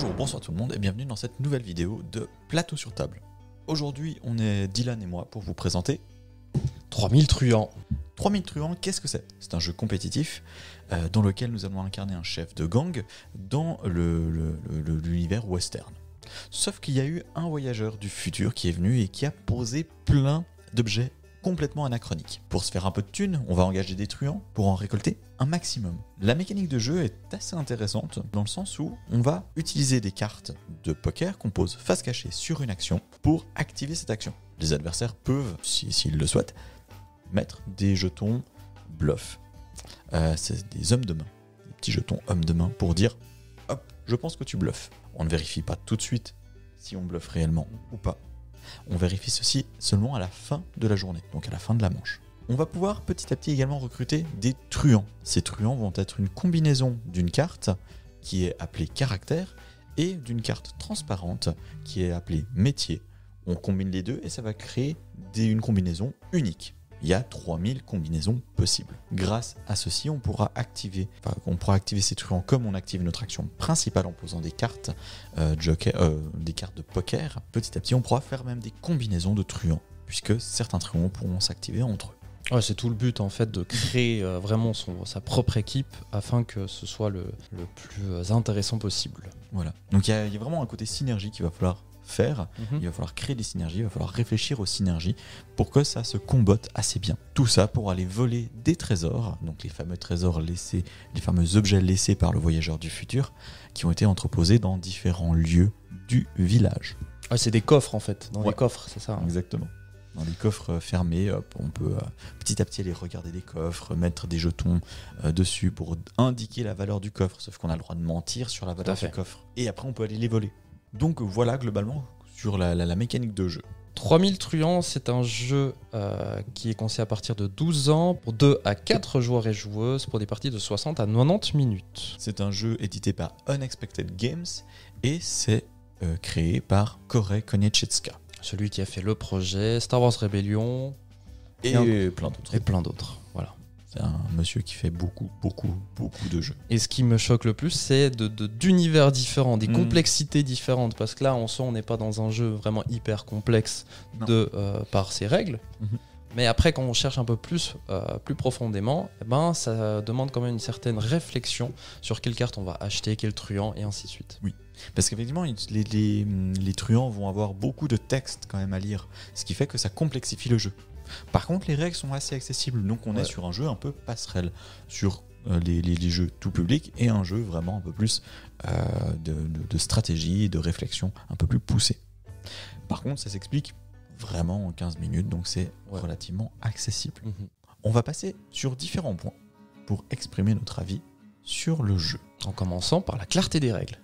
Bonjour, bonsoir tout le monde et bienvenue dans cette nouvelle vidéo de Plateau sur table. Aujourd'hui, on est Dylan et moi pour vous présenter 3000 truands. 3000 truands, qu'est-ce que c'est? C'est un jeu compétitif euh, dans lequel nous allons incarner un chef de gang dans l'univers western. Sauf qu'il y a eu un voyageur du futur qui est venu et qui a posé plein d'objets complètement anachroniques. Pour se faire un peu de thunes, on va engager des truands pour en récolter un maximum. La mécanique de jeu est assez intéressante dans le sens où on va utiliser des cartes de poker qu'on pose face cachée sur une action pour activer cette action. Les adversaires peuvent, si- s'ils le souhaitent, mettre des jetons bluff. Euh, c'est des hommes de main, des petits jetons hommes de main pour dire hop, je pense que tu bluffes. On ne vérifie pas tout de suite si on bluffe réellement ou pas. On vérifie ceci seulement à la fin de la journée, donc à la fin de la manche. On va pouvoir petit à petit également recruter des truands. Ces truands vont être une combinaison d'une carte qui est appelée caractère et d'une carte transparente qui est appelée métier. On combine les deux et ça va créer une combinaison unique. Il y a 3000 combinaisons possibles. Grâce à ceci, on pourra activer, enfin, on pourra activer ces truands comme on active notre action principale en posant des cartes, euh, joker, euh, des cartes de poker. Petit à petit, on pourra faire même des combinaisons de truands, puisque certains truands pourront s'activer entre eux. Ouais, c'est tout le but en fait de créer euh, vraiment son, sa propre équipe afin que ce soit le, le plus intéressant possible. Voilà. Donc il y, y a vraiment un côté synergie qu'il va falloir faire. Mhm. Il va falloir créer des synergies, il va falloir réfléchir aux synergies pour que ça se combotte assez bien. Tout ça pour aller voler des trésors, donc les fameux trésors laissés, les fameux objets laissés par le voyageur du futur, qui ont été entreposés dans différents lieux du village. Ouais, c'est des coffres en fait, dans Ouais. les coffres, c'est ça. hein. Exactement. Dans les coffres euh, fermés, on peut euh, petit à petit aller regarder les coffres, mettre des jetons euh, dessus pour indiquer la valeur du coffre, sauf qu'on a le droit de mentir sur la valeur du coffre. Et après, on peut aller les voler. Donc voilà, globalement, sur la, la- la mécanique de jeu. 3000 truands, c'est un jeu euh, qui est conçu à partir de 12 ans pour 2 à 4 joueurs et joueuses pour des parties de 60 à 90 minutes. C'est un jeu édité par Unexpected Games et c'est euh, créé par Korei Konieczka. Celui qui a fait le projet, Star Wars Rebellion Et, Et un- plein d'autres. et plein d'autres. C'est un monsieur qui fait beaucoup, beaucoup, beaucoup de jeux. Et ce qui me choque le plus, c'est de- de- d'univers différents, des Mm. complexités différentes. Parce que là, en soi, on n'est pas dans un jeu vraiment hyper complexe de, euh, par ses règles. Mhm. Mais après, quand on cherche un peu plus, euh, plus profondément, eh ben, ça demande quand même une certaine réflexion sur quelle carte on va acheter, quel truand, et ainsi de suite. Parce qu'effectivement, les- les truands vont avoir beaucoup de textes quand même à lire, ce qui fait que ça complexifie le jeu. Par contre, les règles sont assez accessibles, donc on Ouais. est sur un jeu un peu passerelle, sur euh, les, les- les jeux tout public et un jeu vraiment un peu plus euh, de, de- de stratégie de réflexion un peu plus poussé. Par contre, ça s'explique vraiment en 15 minutes, donc c'est Ouais. relativement accessible. Mhm. On va passer sur différents points pour exprimer notre avis sur le jeu. En commençant par la clarté des règles.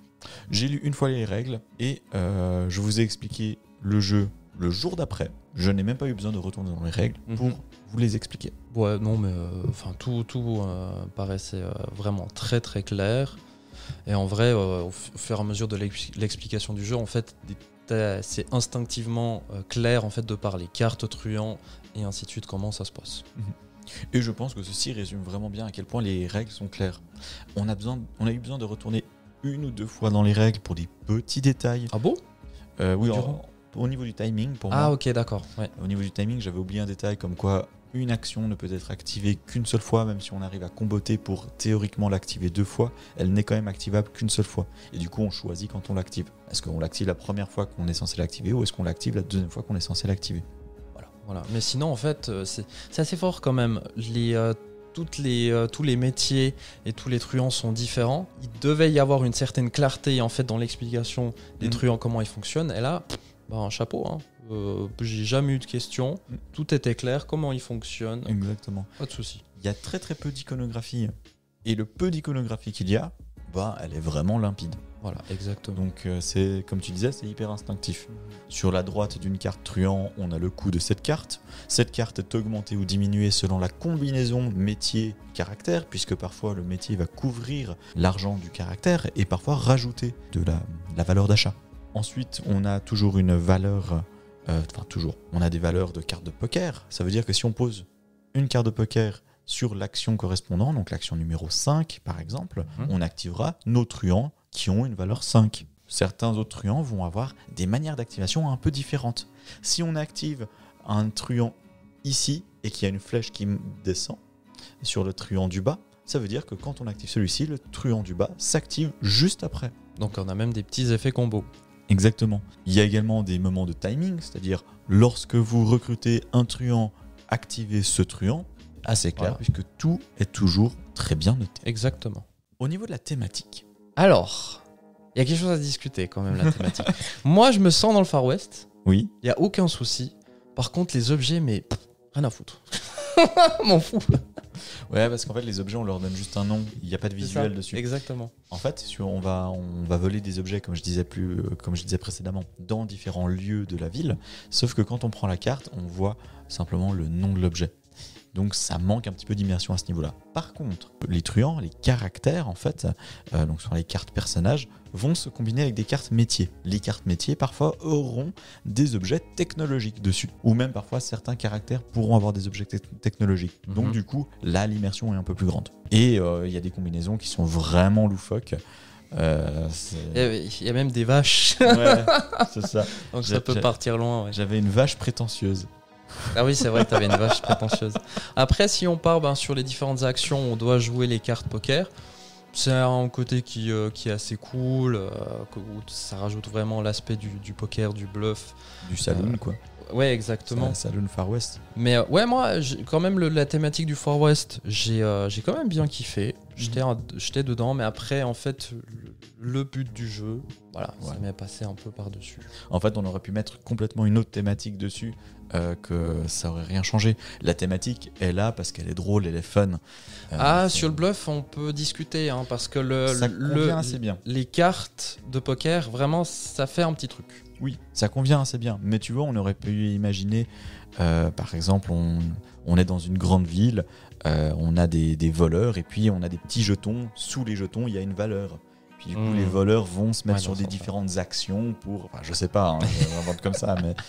J'ai lu une fois les règles et euh, je vous ai expliqué le jeu le jour d'après. Je n'ai même pas eu besoin de retourner dans les règles Mhm. pour vous les expliquer. Ouais, non, mais euh, enfin tout, tout euh, paraissait euh, vraiment très très clair. Et en vrai, au, fur et à mesure de l'ex- l'explication du jeu, en fait, c'est instinctivement clair en fait de par les cartes truands et ainsi de suite comment ça se passe. Et je pense que ceci résume vraiment bien à quel point les règles sont claires. On a, besoin, on a eu besoin de retourner une ou deux fois dans les règles pour des petits détails. Ah bon? Euh, oui, en- au niveau du timing, pour Ah moi, ok, d'accord. Ouais. au niveau du timing, j'avais oublié un détail comme quoi une action ne peut être activée qu'une seule fois, même si on arrive à comboter pour théoriquement l'activer deux fois, elle n'est quand même activable qu'une seule fois. Et du coup, on choisit quand on l'active. Est-ce qu'on l'active la première fois qu'on est censé l'activer ou est-ce qu'on l'active la deuxième fois qu'on est censé l'activer? Voilà, voilà. Mais sinon, en fait, euh, c'est assez fort quand même. Les, euh, toutes les, euh, tous les métiers et tous les truands sont différents. Il devait y avoir une certaine clarté en fait dans l'explication des Mhm. truands, comment ils fonctionnent. Et là, bah, un chapeau. Hein. Euh, J'ai jamais eu de questions. Mhm. Tout était clair, comment ils fonctionnent. Exactement. Pas de souci. Il y a très très peu d'iconographie. Et le peu d'iconographie qu'il y a, bah, elle est vraiment limpide. Voilà, exactement. Donc euh, c'est comme tu disais, c'est hyper instinctif. Sur la droite d'une carte truand, on a le coût de cette carte. Cette carte est augmentée ou diminuée selon la combinaison métier-caractère, puisque parfois le métier va couvrir l'argent du caractère et parfois rajouter de la, la valeur d'achat. Ensuite, on a toujours une valeur, euh, enfin toujours, on a des valeurs de carte de poker. Ça veut dire que si on pose une carte de poker sur l'action correspondante, donc l'action numéro 5 par exemple, Mhm. on activera nos truands qui ont une valeur 5. certains autres truands vont avoir des manières d'activation un peu différentes. Si on active un truand ici et qu'il y a une flèche qui descend sur le truand du bas, ça veut dire que quand on active celui-ci, le truand du bas s'active juste après. Donc on a même des petits effets combos. Exactement. Il y a également des moments de timing, c'est-à-dire lorsque vous recrutez un truand, activez ce truand, assez clair, Voilà. puisque tout est toujours très bien noté. Exactement. Au niveau de la thématique, Alors, il y a quelque chose à discuter quand même, la thématique. Moi, je me sens dans le Far West. oui, Il y a aucun souci. Par contre, les objets, mais pff, rien à foutre. M'en fous. ouais, parce qu'en fait les objets on leur donne juste un nom, il n'y a pas de visuel dessus. Exactement. En fait, on va, on va voler des objets, comme je disais plus, euh, comme je disais précédemment, dans différents lieux de la ville. Sauf que quand on prend la carte, on voit simplement le nom de l'objet. Donc ça manque un petit peu d'immersion à ce niveau-là. Par contre, les truands, les caractères en fait, euh, donc sur les cartes personnages, vont se combiner avec des cartes métiers. Les cartes métiers parfois auront des objets technologiques dessus, ou même parfois certains caractères pourront avoir des objets te- technologiques. Donc Mhm. du coup, là l'immersion est un peu plus grande. Et euh, il y a des combinaisons qui sont vraiment loufoques. Euh, Il y a même des vaches. Ouais, c'est ça. Donc ça peut partir loin. ouais. J'avais une vache prétentieuse. Ah oui, c'est vrai que tu avais une vache prétentieuse. Après, si on part ben, sur les différentes actions, on doit jouer les cartes poker. C'est un côté qui, euh, qui est assez cool, euh, où ça rajoute vraiment l'aspect du, du poker, du bluff. Du saloon, Euh, quoi. Ouais, exactement. Sa- Saloon Far West. Mais ouais, moi, quand même, le- la thématique du Far West, j'ai j'ai quand même bien kiffé. J'étais dedans, mais après, en fait, le, but du jeu, voilà, ça m'est passé un peu par-dessus. En fait, on aurait pu mettre complètement une autre thématique dessus, euh, que ça aurait rien changé. La thématique est là parce qu'elle est drôle, elle est fun. Euh, Ah, sur le bluff, on peut discuter, hein, parce que le, ça le- assez bien. les cartes de poker, vraiment, ça fait un petit truc. Oui, ça convient assez bien. Mais tu vois, on aurait pu imaginer, euh, par exemple, on, on est dans une grande ville, euh, on a des, des voleurs, et puis on a des petits jetons. Sous les jetons, il y a une valeur. Puis du coup, Hmm. les voleurs vont se mettre Ouais, sur des différentes actions pour. Enfin, je sais pas, hein, j'invente comme ça, mais.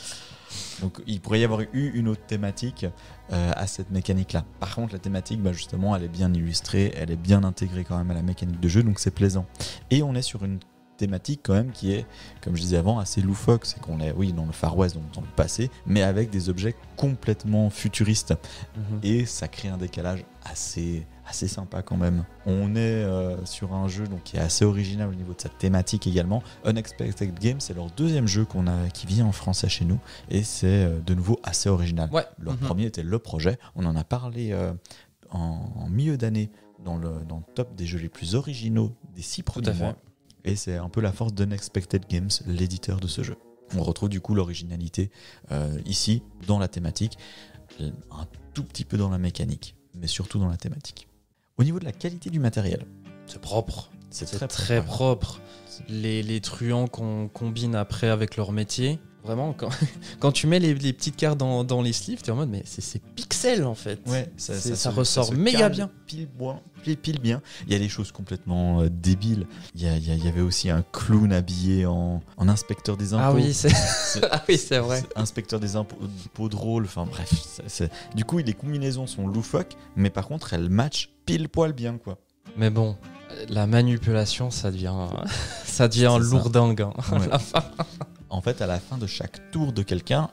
Donc, il pourrait y avoir eu une autre thématique euh, à cette mécanique-là. Par contre, la thématique, bah, justement, elle est bien illustrée, elle est bien intégrée quand même à la mécanique de jeu, donc c'est plaisant. Et on est sur une thématique quand même qui est, comme je disais avant, assez loufoque. C'est qu'on est, oui, dans le Far West, donc dans le passé, mais avec des objets complètement futuristes. Et ça crée un décalage assez, assez sympa quand même. On est euh, sur un jeu donc, qui est assez original au niveau de sa thématique également. Unexpected Game, c'est leur deuxième jeu qu'on a, qui vient en français chez nous. Et c'est euh, de nouveau assez original. Ouais. Leur Mhm. premier était Le Projet. On en a parlé euh, en, en milieu d'année dans le, dans le top des jeux les plus originaux des six premiers mois. Et c'est un peu la force d'Unexpected Games, l'éditeur de ce jeu. On retrouve du coup l'originalité euh, ici, dans la thématique, un tout petit peu dans la mécanique, mais surtout dans la thématique. Au niveau de la qualité du matériel, C'est propre. c'est C'est très, très, propre. propre. Les, les truands qu'on combine après avec leur métier, vraiment, quand, quand tu mets les, les petites cartes dans, dans les sleeves, t'es en mode, mais c'est pixels en fait. Ouais, ça, ressort méga bien. Pile, pile, pile bien. Il y a des choses complètement euh, débiles. Il y, a- il avait aussi un clown habillé en, en inspecteur des impôts. Ah oui, c'est C'est- ah oui, c'est vrai. Inspecteur des impôts impôts drôles, enfin bref. Du coup, les combinaisons sont loufoques, mais par contre, elles matchent pile poil bien, quoi. Mais bon, la manipulation, ça devient, ça devient lourdingue. hein, à la fin. En fait, à la fin de chaque tour de quelqu'un,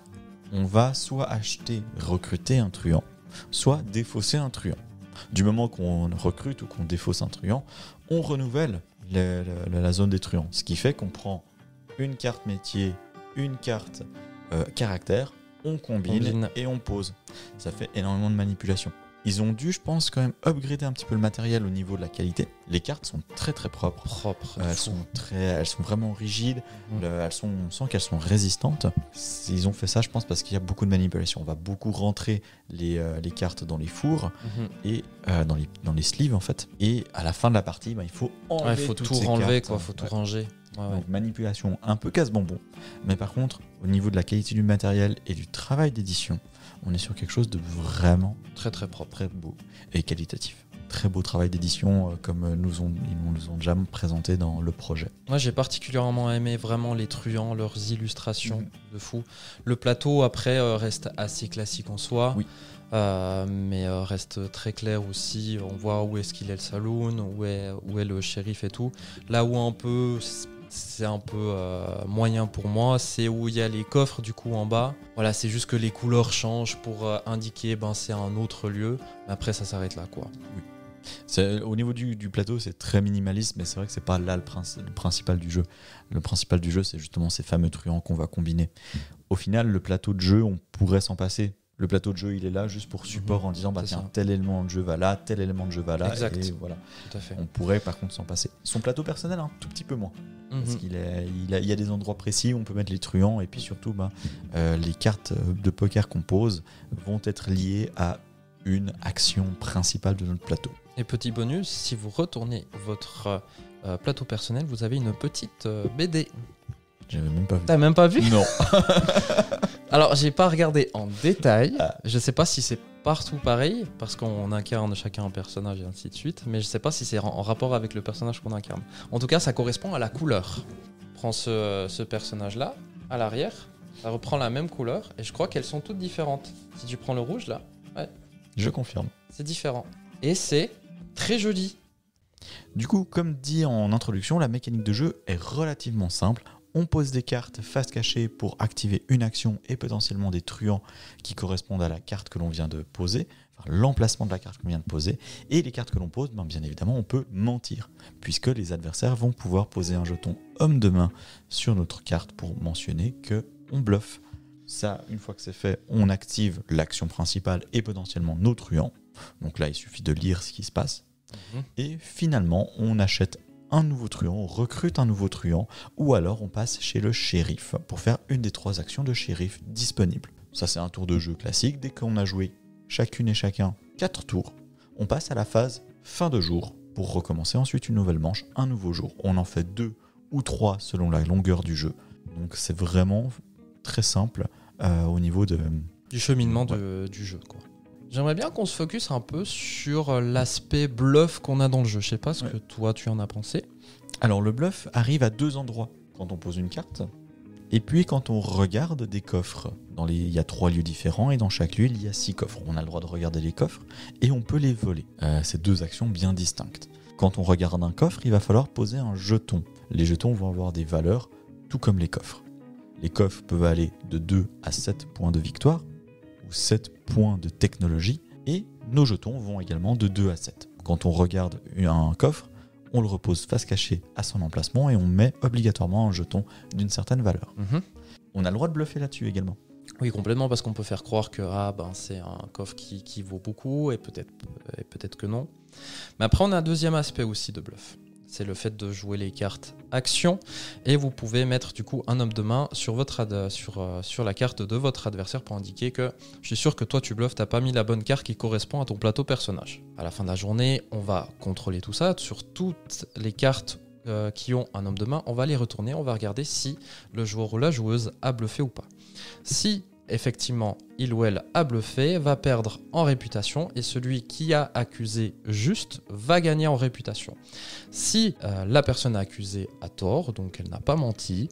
on va soit acheter, recruter un truand, soit défausser un truand. Du moment qu'on recrute ou qu'on défausse un truand, on renouvelle le- le- la zone des truands. Ce qui fait qu'on prend une carte métier, une carte euh, caractère, on combine, Combine. et on pose. Ça fait énormément de manipulation. Ils ont dû, je pense, quand même upgrader un petit peu le matériel au niveau de la qualité. Les cartes sont très très propres. Propre. Euh, elles, sont très, elles sont vraiment rigides. Mhm. Le- elles sont, on sent qu'elles sont résistantes. Ils ont fait ça, je pense, parce qu'il y a beaucoup de manipulation. On va beaucoup rentrer les, euh, les cartes dans les fours Mhm. et euh, dans, les, dans les sleeves, en fait. Et à la fin de la partie, bah, il faut enlever Ouais, il faut toutes tout ces cartes. quoi. Faut tout Ouais. ranger. Ouais, ouais. Donc, manipulation un peu casse-bonbon. Mais par contre, au niveau de la qualité du matériel et du travail d'édition, on est sur quelque chose de vraiment Très très propre. très beau et qualitatif. Très beau travail d'édition, euh, comme euh, nous ont, ils nous ont déjà présenté dans le projet. Moi, j'ai particulièrement aimé vraiment les truands, leurs illustrations Mhm. de fou. Le plateau, après, euh, reste assez classique en soi. Oui. Euh, mais euh, reste très clair aussi. On voit où est-ce qu'il est le saloon, où est, où est le shérif et tout. Là où un peu, c'est un peu euh, moyen pour moi. C'est où il y a les coffres du coup en bas. Voilà, c'est juste que les couleurs changent pour euh, indiquer ben c'est un autre lieu. Mais après ça s'arrête là quoi. Au niveau du, du plateau, c'est très minimaliste, mais c'est vrai que c'est pas là le, princi- le principal du jeu. Le principal du jeu, c'est justement ces fameux truands qu'on va combiner. Au final, le plateau de jeu, on pourrait s'en passer. Le plateau de jeu, il est là juste pour support en disant bah tiens, ça. tel élément de jeu va là, tel élément de jeu va là. Exact. Et voilà. Tout à fait. On pourrait par contre s'en passer. Son plateau personnel, un tout petit peu moins. Parce Mhm. qu'il est, il, a- il y a des endroits précis où on peut mettre les truands et puis surtout bah, euh, les cartes de poker qu'on pose vont être liées à une action principale de notre plateau. Et petit bonus, si vous retournez votre euh, plateau personnel, vous avez une petite euh, BD. J'avais même pas vu. T'as même pas vu? Non. Alors, j'ai pas regardé en détail. Ah. Je sais pas si c'est partout pareil, parce qu'on incarne chacun un personnage et ainsi de suite, mais je sais pas si c'est en rapport avec le personnage qu'on incarne. En tout cas, ça correspond à la couleur. Prends ce, ce personnage-là, à l'arrière, ça reprend la même couleur, et je crois qu'elles sont toutes différentes. Si tu prends le rouge, là, Je confirme. c'est différent. Et c'est très joli. Du coup, comme dit en introduction, la mécanique de jeu est relativement simple. On pose des cartes face cachée pour activer une action et potentiellement des truands qui correspondent à la carte que l'on vient de poser, enfin, l'emplacement de la carte qu'on vient de poser. Et les cartes que l'on pose, ben, bien évidemment, on peut mentir, puisque les adversaires vont pouvoir poser un jeton homme de main sur notre carte pour mentionner que on bluffe. Ça, une fois que c'est fait, on active l'action principale et potentiellement nos truands. Donc là, il suffit de lire ce qui se passe. Et finalement, on achète un nouveau truand, on recrute un nouveau truand, ou alors on passe chez le shérif pour faire une des trois actions de shérif disponibles. Ça, c'est un tour de jeu classique. Dès qu'on a joué chacune et chacun 4 tours, on passe à la phase fin de jour pour recommencer ensuite une nouvelle manche, un nouveau jour. On en fait deux ou trois selon la longueur du jeu. Donc c'est vraiment très simple euh, au niveau de, Du cheminement de- du jeu, quoi. J'aimerais bien qu'on se focus un peu sur l'aspect bluff qu'on a dans le jeu. Je sais pas ce Ouais. que toi tu en as pensé. Alors le bluff arrive à deux endroits quand on pose une carte, et puis quand on regarde des coffres. Dans les, il y a trois lieux différents et dans chaque lieu il y a six coffres. On a le droit de regarder les coffres et on peut les voler. Euh, c'est deux actions bien distinctes. Quand on regarde un coffre, il va falloir poser un jeton. Les jetons vont avoir des valeurs, tout comme les coffres. Les coffres peuvent aller de 2 à 7 points de victoire 7 points de technologie et nos jetons vont également de 2 à 7. Quand on regarde un coffre, on le repose face cachée à son emplacement et on met obligatoirement un jeton d'une certaine valeur. On a le droit de bluffer là-dessus également. Oui, complètement, parce qu'on peut faire croire que ah, ben, c'est un coffre qui, qui vaut beaucoup, et peut-être et peut-être que non. Mais après, on a un deuxième aspect aussi de bluff. C'est le fait de jouer les cartes action, et vous pouvez mettre du coup un homme de main sur, votre euh, la carte de votre adversaire pour indiquer que je suis sûr que toi tu bluffes, t'as pas mis la bonne carte qui correspond à ton plateau personnage. À la fin de la journée, on va contrôler tout ça sur toutes les cartes euh, qui ont un homme de main, on va les retourner, on va regarder si le joueur ou la joueuse a bluffé ou pas. Si effectivement il ou elle a bluffé, va perdre en réputation et celui qui a accusé juste va gagner en réputation. Si euh, la personne a accusé à tort, donc elle n'a pas menti,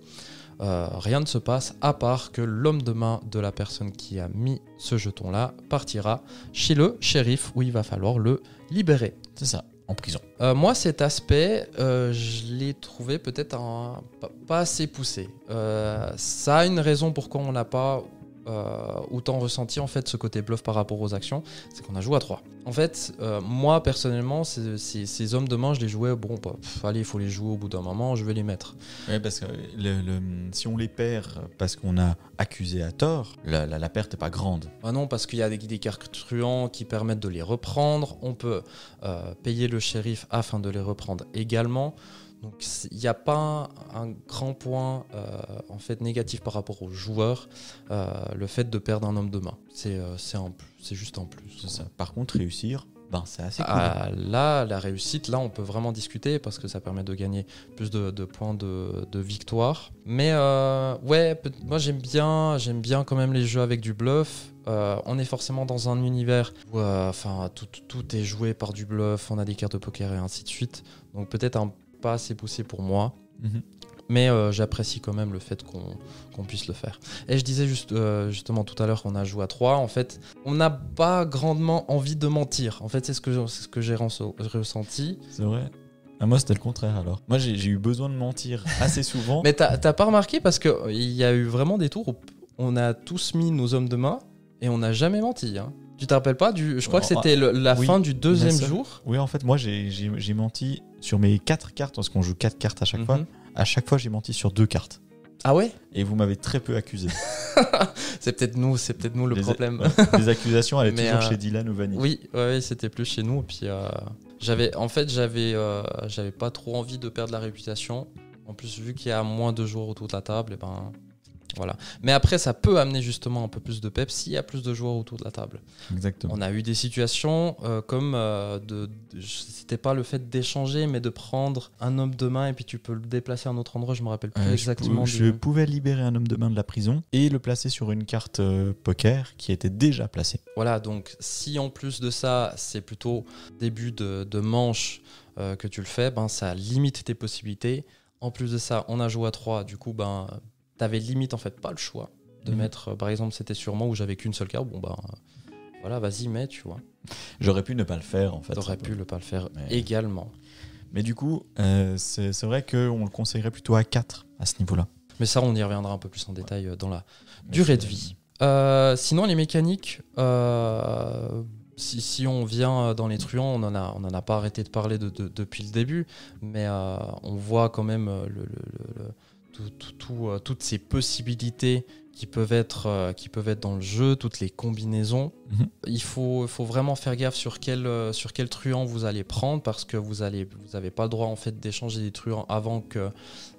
euh, rien ne se passe à part que l'homme de main de la personne qui a mis ce jeton-là partira chez le shérif où il va falloir le libérer. C'est ça, en prison. Euh, moi, cet aspect, euh, je l'ai trouvé peut-être pas, pas assez poussé. Euh, ça a une raison pourquoi on n'a pas euh, autant ressenti en fait ce côté bluff par rapport aux actions, c'est qu'on a joué à 3. En fait, euh, moi personnellement, ces, ces- ces hommes de main, je les jouais, bon, bah, pff, allez, il faut les jouer au bout d'un moment, je vais les mettre. Oui, parce que le- le- si on les perd parce qu'on a accusé à tort, la, la- la perte n'est pas grande. Ah non, parce qu'il y a des, des cartes truands qui permettent de les reprendre. On peut euh, payer le shérif afin de les reprendre également. Donc il n'y a pas un, grand point euh, en fait négatif par rapport aux joueurs, euh, le fait de perdre un homme de main. C'est euh, c'est juste un plus. Ça. Par contre, réussir, ben, c'est assez cool. Ah, là, la réussite, là, on peut vraiment discuter parce que ça permet de gagner plus de, de points de, de victoire. Mais euh, ouais, moi j'aime bien, j'aime bien quand même les jeux avec du bluff. Euh, on est forcément dans un univers où, euh, enfin, tout, tout est joué par du bluff. On a des cartes de poker et ainsi de suite. Donc peut-être un pas assez poussé pour moi. Mhm. Mais euh, j'apprécie quand même le fait qu'on qu'on puisse le faire. Et je disais juste, euh, justement tout à l'heure qu'on a joué à 3, en fait, on n'a pas grandement envie de mentir. En fait, c'est ce que, ce que j'ai ressenti. C'est vrai. Ah, moi, c'était le contraire alors. Moi, j'ai eu besoin de mentir assez souvent. Mais t'as pas remarqué parce que euh, y a eu vraiment des tours où on a tous mis nos hommes de main et on n'a jamais menti. hein. Tu te rappelles pas du Je crois que Oh, c'était la oui, fin du deuxième jour. Oui, en fait, moi, j'ai menti sur mes quatre cartes, parce qu'on joue quatre cartes à chaque fois. Mhm. À chaque fois, j'ai menti sur deux cartes. Ah ouais? Et vous m'avez très peu accusé. C'est peut-être nous, c'est peut-être nous le Les- problème. ouais, Les accusations allaient Mais, toujours euh, chez Dylan ou Vanny. Oui, ouais, c'était plus chez nous. Et puis, euh, j'avais, en fait, j'avais, euh, j'avais pas trop envie de perdre la réputation. En plus, vu qu'il y a moins de joueurs autour de la table, et ben, voilà. Mais après, ça peut amener justement un peu plus de pep s'il y a plus de joueurs autour de la table. Exactement. On a eu des situations euh, comme euh, de, de- c'était pas le fait d'échanger, mais de prendre un homme de main et puis tu peux le déplacer à un autre endroit. Je me rappelle plus Euh, exactement. du- je, pouvais libérer un homme de main de la prison et le placer sur une carte poker qui était déjà placée. Voilà, donc si en plus de ça, c'est plutôt début de, de manche que tu le fais, ben, ça limite tes possibilités. En plus de ça, on a joué à 3, du coup, ben, t'avais limite en fait pas le choix de Mhm. mettre, euh, par exemple, c'était sur moi où j'avais qu'une seule carte, bon ben, euh, voilà, vas-y, mets, tu vois. J'aurais pu ne pas le faire en fait. T'aurais pu le pas le faire Mais- également. Mais du coup, euh, c'est vrai qu'on le conseillerait plutôt à 4 à ce niveau-là. Mais ça, on y reviendra un peu plus en détail dans la durée de vie. Euh, sinon, les mécaniques, euh, si, si on vient dans les truands, on n'en a, on en a pas arrêté de parler de- de- depuis le début, mais euh, on voit quand même le, le- le- le- tout- tout- tout, euh, toutes ces possibilités qui peuvent, être, euh, qui peuvent être dans le jeu, toutes les combinaisons. Mhm. Il faut, faut vraiment faire gaffe sur quel, euh, sur quel truand vous allez prendre parce que vous n'avez vous avez pas le droit en fait, d'échanger des truands avant que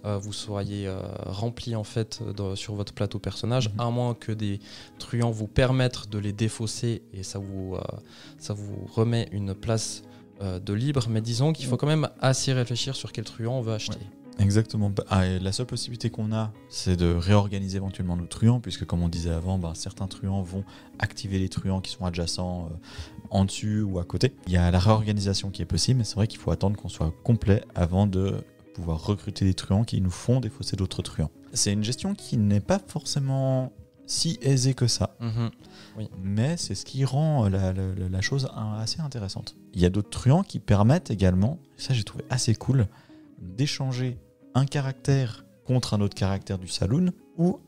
vous soyez rempli en fait de- sur votre plateau personnage, Mhm. à moins que des truands vous permettent de les défausser et ça vous, ça vous remet une place de libre. Mais disons qu'il faut quand même assez réfléchir sur quel truand on veut acheter. Exactement. Ah, la seule possibilité qu'on a, c'est de réorganiser éventuellement nos truands, puisque comme on disait avant, bah, certains truands vont activer les truands qui sont adjacents euh, en dessus ou à côté. Il y a la réorganisation qui est possible, mais c'est vrai qu'il faut attendre qu'on soit complet avant de pouvoir recruter des truands qui nous font défausser d'autres truands. C'est une gestion qui n'est pas forcément si aisée que ça. Mhm. mais c'est ce qui rend la, la- chose assez intéressante. Il y a d'autres truands qui permettent également, ça j'ai trouvé assez cool, d'échanger un caractère contre un autre caractère du saloon ou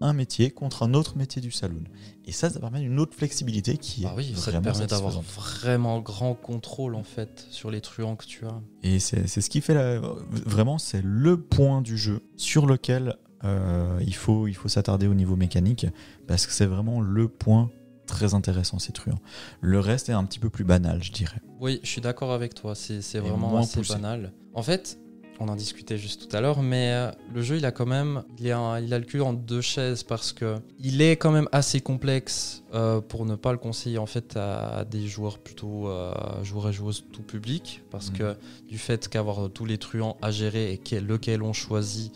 un métier contre un autre métier du saloon. Et ça, ça permet une autre flexibilité qui est Bah oui, ça te permet d'avoir vraiment grand contrôle en fait sur les truands que tu as. Et c'est ce qui fait la- vraiment, c'est le point du jeu sur lequel euh, il faut, il faut s'attarder au niveau mécanique parce que c'est vraiment le point très intéressant ces truands. Le reste est un petit peu plus banal, je dirais. Oui, je suis d'accord avec toi, c'est vraiment assez poussé. banal. En fait, on en discutait juste tout à l'heure, mais euh, le jeu, il a quand même, il, un- il a le cul en deux chaises parce que il est quand même assez complexe euh, pour ne pas le conseiller en fait à, à des joueurs plutôt euh, joueurs et joueuses tout public, parce Mhm. que du fait qu'avoir tous les truands à gérer et quel- lequel on choisit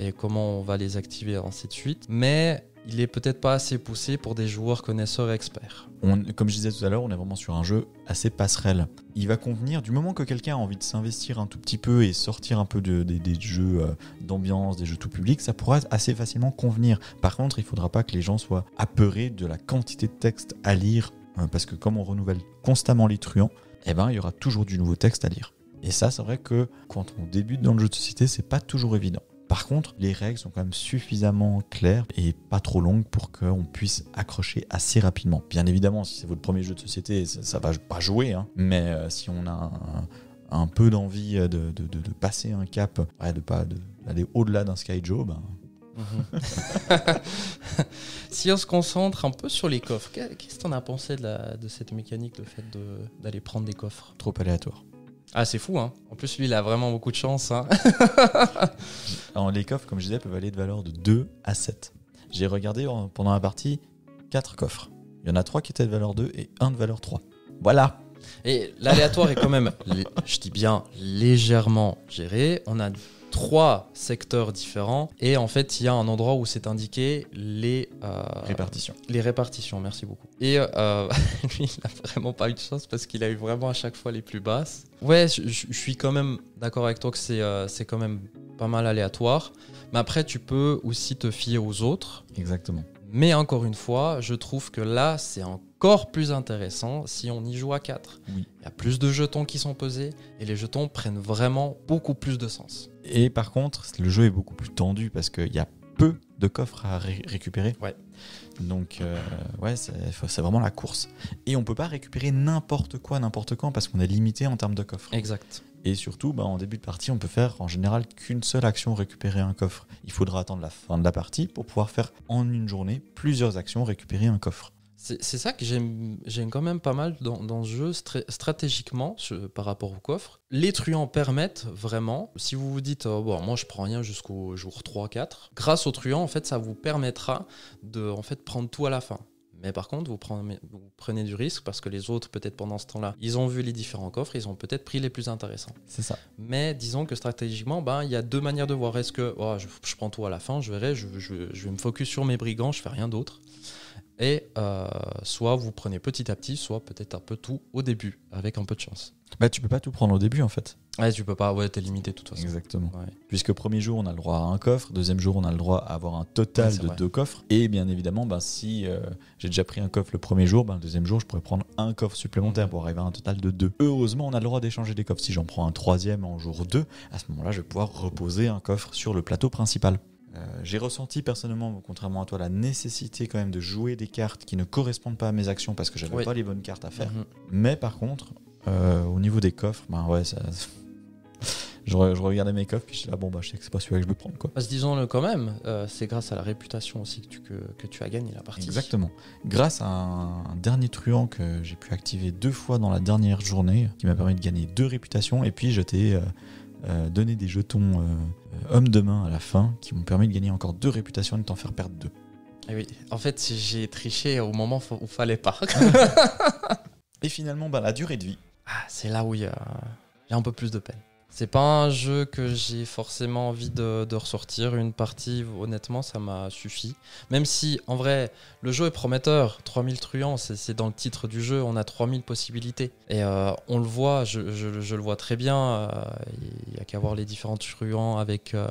et comment on va les activer, ainsi de suite. Mais il est peut-être pas assez poussé pour des joueurs connaisseurs experts. Comme je disais tout à l'heure, on est vraiment sur un jeu assez passerelle. Il va convenir, du moment que quelqu'un a envie de s'investir un tout petit peu et sortir un peu de- des- jeux euh, d'ambiance, des jeux tout public, ça pourra assez facilement convenir. Par contre, il faudra pas que les gens soient apeurés de la quantité de texte à lire, euh, parce que comme on renouvelle constamment les truands, eh ben, il y aura toujours du nouveau texte à lire. Et ça, c'est vrai que quand on débute dans le jeu de société, c'est pas toujours évident. Par contre, les règles sont quand même suffisamment claires et pas trop longues pour qu'on puisse accrocher assez rapidement. Bien évidemment, si c'est votre premier jeu de société, ça, ça va pas jouer, hein. mais euh, si on a un, un peu d'envie de, de- de- de passer un cap, ouais, de pas d'aller au-delà d'un Sky Joe, ben, si on se concentre un peu sur les coffres, qu'est- qu'est-ce que t'en as pensé de, la- de cette mécanique, le fait d'aller prendre des coffres? Trop aléatoire. Ah, c'est fou, hein En plus, lui, il a vraiment beaucoup de chance, hein Alors, les coffres, comme je disais, peuvent aller de valeur de 2 à 7. J'ai regardé en- pendant la partie 4 coffres. Il y en a 3 qui étaient de valeur 2 et 1 de valeur 3. Voilà. Et l'aléatoire est quand même, je dis bien, légèrement géré. On a trois secteurs différents et en fait, il y a un endroit où c'est indiqué les... euh, Répartition. Les répartitions, merci beaucoup. Et euh, lui, il n'a vraiment pas eu de chance parce qu'il a eu vraiment à chaque fois les plus basses. Ouais, je, suis quand même d'accord avec toi que c'est euh, quand même pas mal aléatoire. Mais après, tu peux aussi te fier aux autres. Exactement. Mais encore une fois, je trouve que là, c'est encore plus intéressant si on y joue à 4. Oui. Il y a plus de jetons qui sont pesés et les jetons prennent vraiment beaucoup plus de sens. Et par contre, le jeu est beaucoup plus tendu parce qu'il y a peu de coffres à ré- récupérer. Ouais. Donc, euh, ouais, c'est c'est vraiment la course. Et on peut pas récupérer n'importe quoi, n'importe quand, parce qu'on est limité en termes de coffres. Exact. Et surtout, bah, en début de partie, on peut faire en général qu'une seule action, récupérer un coffre. Il faudra attendre la fin de la partie pour pouvoir faire en une journée plusieurs actions, récupérer un coffre. C'est ça que j'aime quand même pas mal dans, dans ce jeu stra- stratégiquement je- par rapport au coffre. Les truands permettent vraiment, si vous vous dites oh, bon, moi je prends rien jusqu'au jour 3-4, grâce aux truands en fait ça vous permettra de en fait prendre tout à la fin. Mais par contre, vous prenez, vous prenez du risque parce que les autres, peut-être pendant ce temps-là, ils ont vu les différents coffres, ils ont peut-être pris les plus intéressants. C'est ça. Mais disons que stratégiquement, ben, il y a deux manières de voir. Est-ce que oh, je, je prends tout à la fin, je verrai, je, je- je vais me focus sur mes brigands, je fais rien d'autre. Et euh, soit vous prenez petit à petit, soit peut-être un peu tout au début, avec un peu de chance. Bah, tu peux pas tout prendre au début, en fait. Ouais, tu peux pas, ouais, t'es limité de toute façon. Exactement. Ouais. Puisque premier jour, on a le droit à un coffre. Deuxième jour, on a le droit à avoir un total Ouais, de vrai. deux coffres. Et bien évidemment, bah, si euh, j'ai déjà pris un coffre le premier jour, bah, le deuxième jour, je pourrais prendre un coffre supplémentaire pour arriver à un total de deux. Heureusement, on a le droit d'échanger des coffres. Si j'en prends un troisième en jour 2, à ce moment-là, je vais pouvoir reposer un coffre sur le plateau principal. Euh, j'ai ressenti personnellement, contrairement à toi, la nécessité quand même de jouer des cartes qui ne correspondent pas à mes actions parce que j'avais Oui. pas les bonnes cartes à faire. Mhm. Mais par contre, euh, au niveau des coffres, ben ouais, ça... je, re- je regardais mes coffres, puis je suis là, bon, bah, je sais que c'est pas celui-là que je veux prendre, quoi. Que disons-le quand même, euh, c'est grâce à la réputation aussi que tu, que, que tu as gagné la partie. Exactement. Grâce à un, un dernier truand que j'ai pu activer deux fois dans la dernière journée, qui m'a permis de gagner deux réputations, et puis je t'ai euh, donné des jetons euh, hommes de main à la fin, qui m'ont permis de gagner encore deux réputations et de t'en faire perdre deux. Et oui, en fait, j'ai triché au moment où fallait pas. Et finalement, bah, la durée de vie. Ah, c'est là où il y a un peu plus de peine. C'est pas un jeu que j'ai forcément envie de, ressortir. Une partie, honnêtement, ça m'a suffi. Même si, en vrai, le jeu est prometteur. 3000 truands, c'est dans le titre du jeu. On a 3000 possibilités. Et euh, on le voit, je, le vois très bien. euh, Il y a qu'à voir les différents truands avec, euh,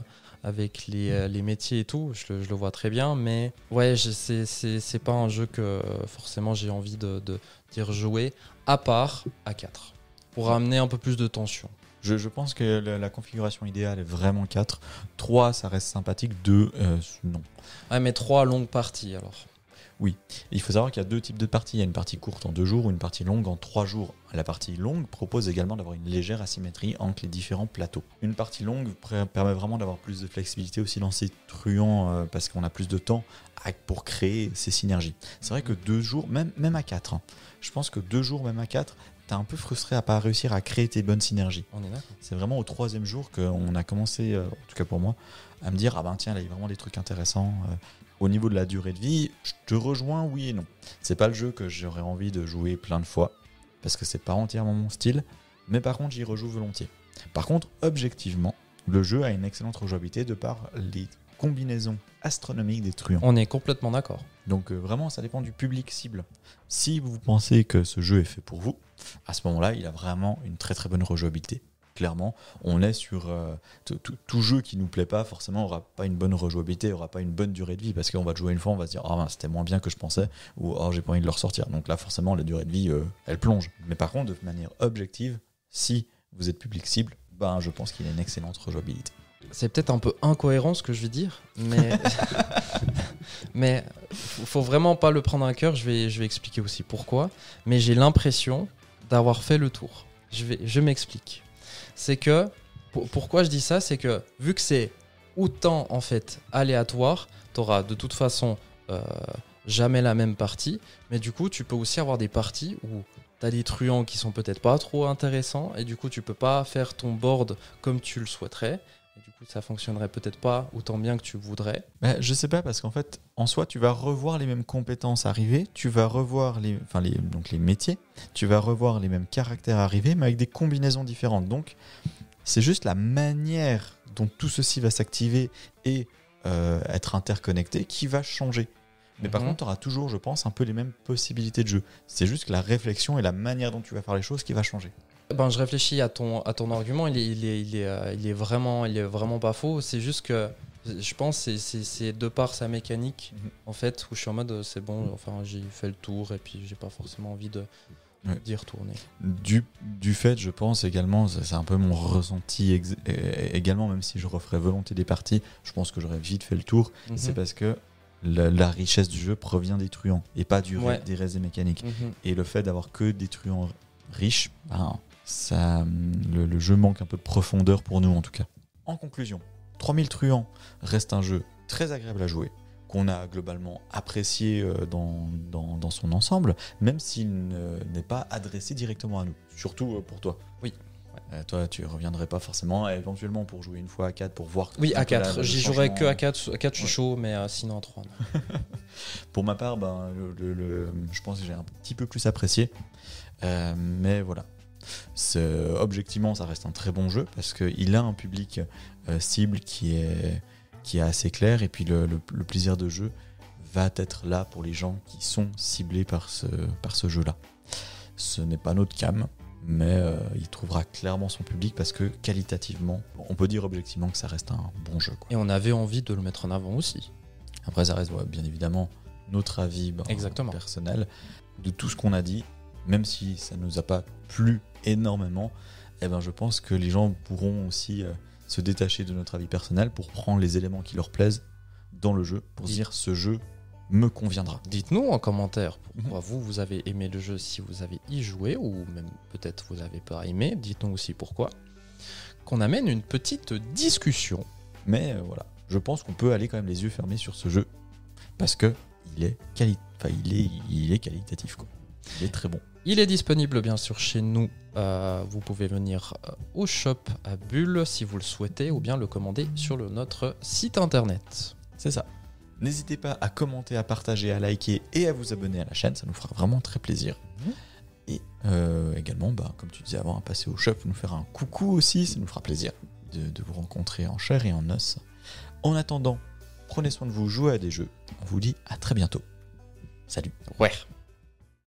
les, métiers et tout. Je, le- vois très bien. Mais ouais, c'est- pas un jeu que forcément j'ai envie de, de, rejouer, à part à 4. Pour amener un peu plus de tension. Je, je pense que la, la configuration idéale est vraiment 4. 3, ça reste sympathique. 2, non. Ouais, mais trois longues parties alors. Il faut savoir qu'il y a deux types de parties. Il y a une partie courte en deux jours ou une partie longue en trois jours. La partie longue propose également d'avoir une légère asymétrie entre les différents plateaux. Une partie longue permet vraiment d'avoir plus de flexibilité aussi dans ces truands euh, parce qu'on a plus de temps à- pour créer ces synergies. C'est vrai que deux jours, même, même à quatre, hein, je pense que deux jours, même à quatre, t'es un peu frustré à pas réussir à créer tes bonnes synergies. On est. C'est vraiment au troisième jour qu'on a commencé, euh, en tout cas pour moi, à me dire ah ben tiens là il y a vraiment des trucs intéressants. euh, au niveau de la durée de vie, je te rejoins oui et non. C'est pas le jeu que j'aurais envie de jouer plein de fois parce que c'est pas entièrement mon style, mais par contre j'y rejoue volontiers. Par contre, objectivement, le jeu a une excellente rejouabilité de par les combinaisons astronomiques des truands. On est complètement d'accord. Donc euh, vraiment, ça dépend du public cible. Si vous pensez que ce jeu est fait pour vous, à ce moment-là, il a vraiment une très très bonne rejouabilité. Clairement, on est sur euh, tout- jeu qui nous plaît pas, forcément, aura pas une bonne rejouabilité, aura pas une bonne durée de vie, parce qu'on va jouer une fois, on va se dire ah mince, c'était moins bien que je pensais, ou oh j'ai pas envie de le ressortir. Donc là, forcément, la durée de vie, euh, elle plonge. Mais par contre, de manière objective, si vous êtes public cible, ben je pense qu'il a une excellente rejouabilité. C'est peut-être un peu incohérent ce que je vais dire, mais mais faut vraiment pas le prendre à cœur. Je vais je vais expliquer aussi pourquoi. Mais j'ai l'impression d'avoir fait le tour. Je je m'explique. C'est que pour- pourquoi je dis ça, c'est que vu que c'est autant en fait aléatoire, tu auras de toute façon euh, jamais la même partie, mais du coup tu peux aussi avoir des parties où tu as des truands qui sont peut-être pas trop intéressants et du coup tu peux pas faire ton board comme tu le souhaiterais. Coup ça fonctionnerait peut-être pas autant bien que tu voudrais. Bah, je sais pas parce qu'en fait, en soi, tu vas revoir les mêmes compétences arriver, tu vas revoir les, enfin les, donc les métiers, tu vas revoir les mêmes caractères arriver, mais avec des combinaisons différentes. Donc, c'est juste la manière dont tout ceci va s'activer et euh, être interconnecté qui va changer. Mais par Mhm. contre, tu auras toujours, je pense, un peu les mêmes possibilités de jeu. C'est juste que la réflexion et la manière dont tu vas faire les choses qui va changer. Ben, je réfléchis à ton, à ton argument, il est, il, est, il, est, euh, il est vraiment, il est vraiment pas faux. C'est juste que Je pense que c'est- de par sa mécanique, Mhm. en fait, où je suis en mode euh, c'est bon, enfin j'ai fait le tour et puis j'ai pas forcément envie de Ouais. d'y retourner. Du, du fait, je pense également, c'est un peu mon ressenti également, même si je referais volonté des parties, je pense que j'aurais vite fait le tour. C'est Mhm. parce que la, la richesse du jeu provient des truands et pas du Ouais. des restes des mécaniques. Mhm. Et le fait d'avoir que des truands riches, ben, ça, le, le jeu manque un peu de profondeur pour nous en tout cas. En conclusion, 3000 truands reste un jeu très agréable à jouer, qu'on a globalement apprécié euh, dans, dans, dans son ensemble, même s'il ne- n'est pas adressé directement à nous, surtout euh, pour toi. Oui. Euh, toi, tu reviendrais pas forcément, éventuellement pour jouer une fois à 4, pour voir. Oui, à peu la- 4. le J'y jouerai que à 4. À 4, je suis Ouais. chaud, mais euh, sinon à 3. non. Pour ma part, ben, le- le- le- je pense que j'ai un petit peu plus apprécié. Euh, mais voilà. Objectivement, ça reste un très bon jeu parce qu'il a un public euh, cible qui est, qui est assez clair. Et puis le, le- le plaisir de jeu va être là pour les gens qui sont ciblés par ce, par ce jeu-là. Ce n'est pas notre cam, mais euh, il trouvera clairement son public parce que qualitativement, on peut dire objectivement que ça reste un bon jeu. quoi. Et on avait envie de le mettre en avant aussi. Après, ça reste ouais, bien évidemment notre avis ben, Exactement. personnel de tout ce qu'on a dit, même si ça nous a pas plu énormément. Eh ben, je pense que les gens pourront aussi euh, se détacher de notre avis personnel pour prendre les éléments qui leur plaisent dans le jeu, pour se dire ce jeu me conviendra. Dites-nous en commentaire Mhm. pourquoi vous, vous avez aimé le jeu, si vous avez y joué, ou même peut-être vous avez pas aimé. Dites-nous aussi pourquoi. Qu'on amène une petite discussion. Mais euh, voilà, je pense qu'on peut aller quand même les yeux fermés sur ce jeu parce que il est, quali- il est, il est qualitatif. Quoi. Il est très bon. Il est disponible bien sûr chez nous. Euh, vous pouvez venir euh, au shop à Bulle si vous le souhaitez, ou bien le commander sur le- notre site internet. C'est ça. N'hésitez pas à commenter, à partager, à liker et à vous abonner à la chaîne, ça nous fera vraiment très plaisir. Mhm. Et euh, également, bah, comme tu disais avant, à passer au shop, nous faire un coucou aussi, ça nous fera plaisir de, de vous rencontrer en chair et en os. En attendant, prenez soin de vous, jouez à des jeux. On vous dit à très bientôt. Salut. Ouais.